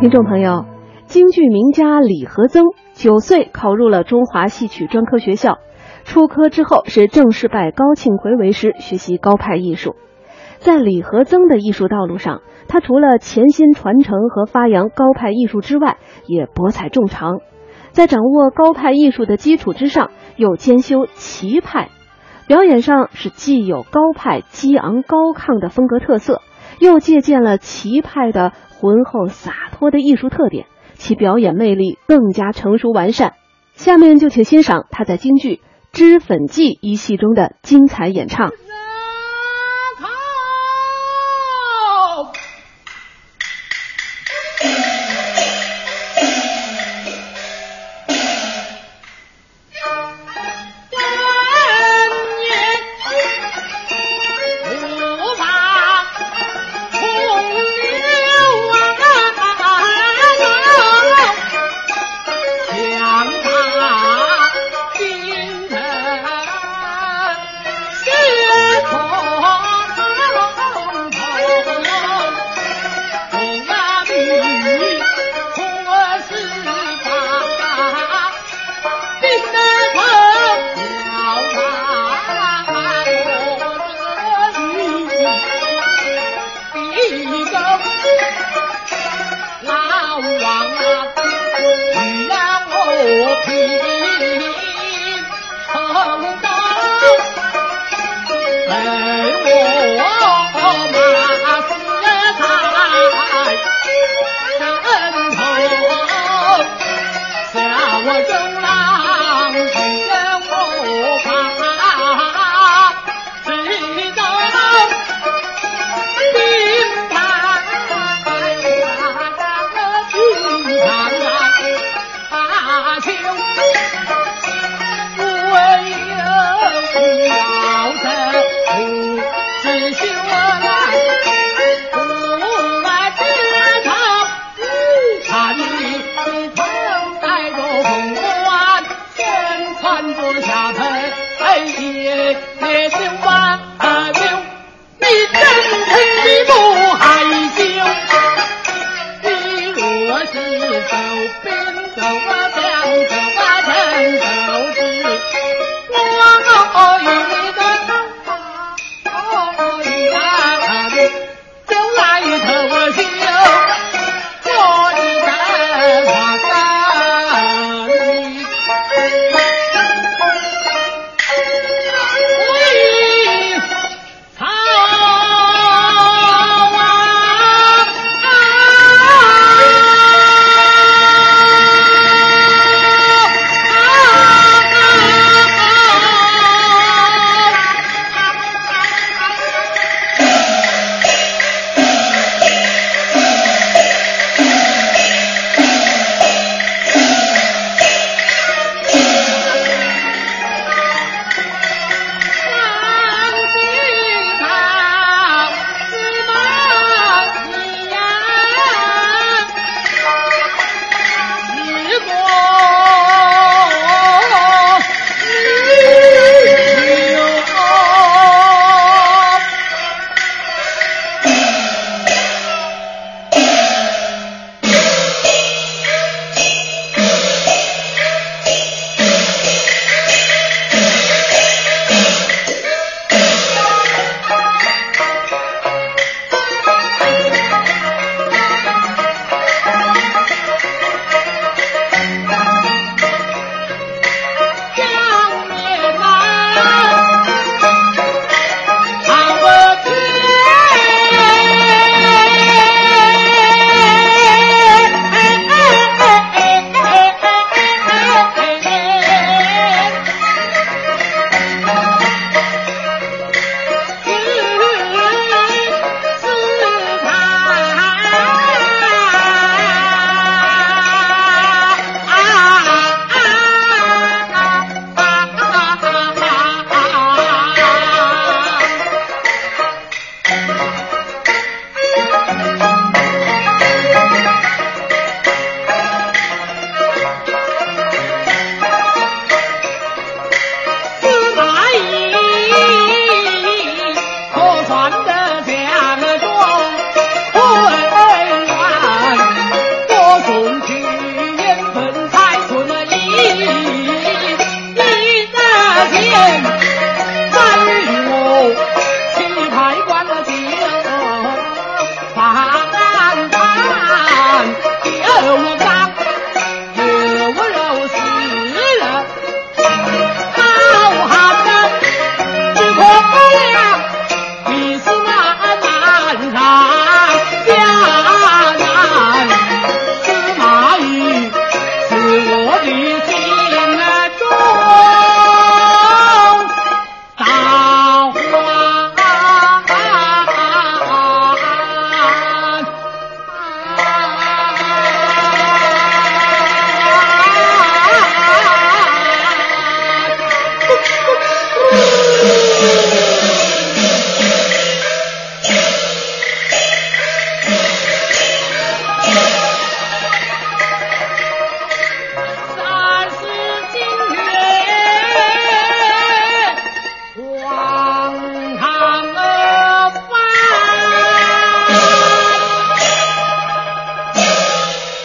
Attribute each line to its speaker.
Speaker 1: 听众朋友，京剧名家李和曾九岁考入了中华戏曲专科学校，出科之后是正式拜高庆奎为师，学习高派艺术。在李和曾的艺术道路上，他除了潜心传承和发扬高派艺术之外，也博采众长。在掌握高派艺术的基础之上，又兼修齐派，表演上是既有高派激昂高亢的风格特色，又借鉴了齐派的。浑厚洒脱的艺术特点，其表演魅力更加成熟完善。下面就请欣赏他在京剧《脂粉记》一戏中的精彩演唱。
Speaker 2: 走啊，走，走啊，走，走，是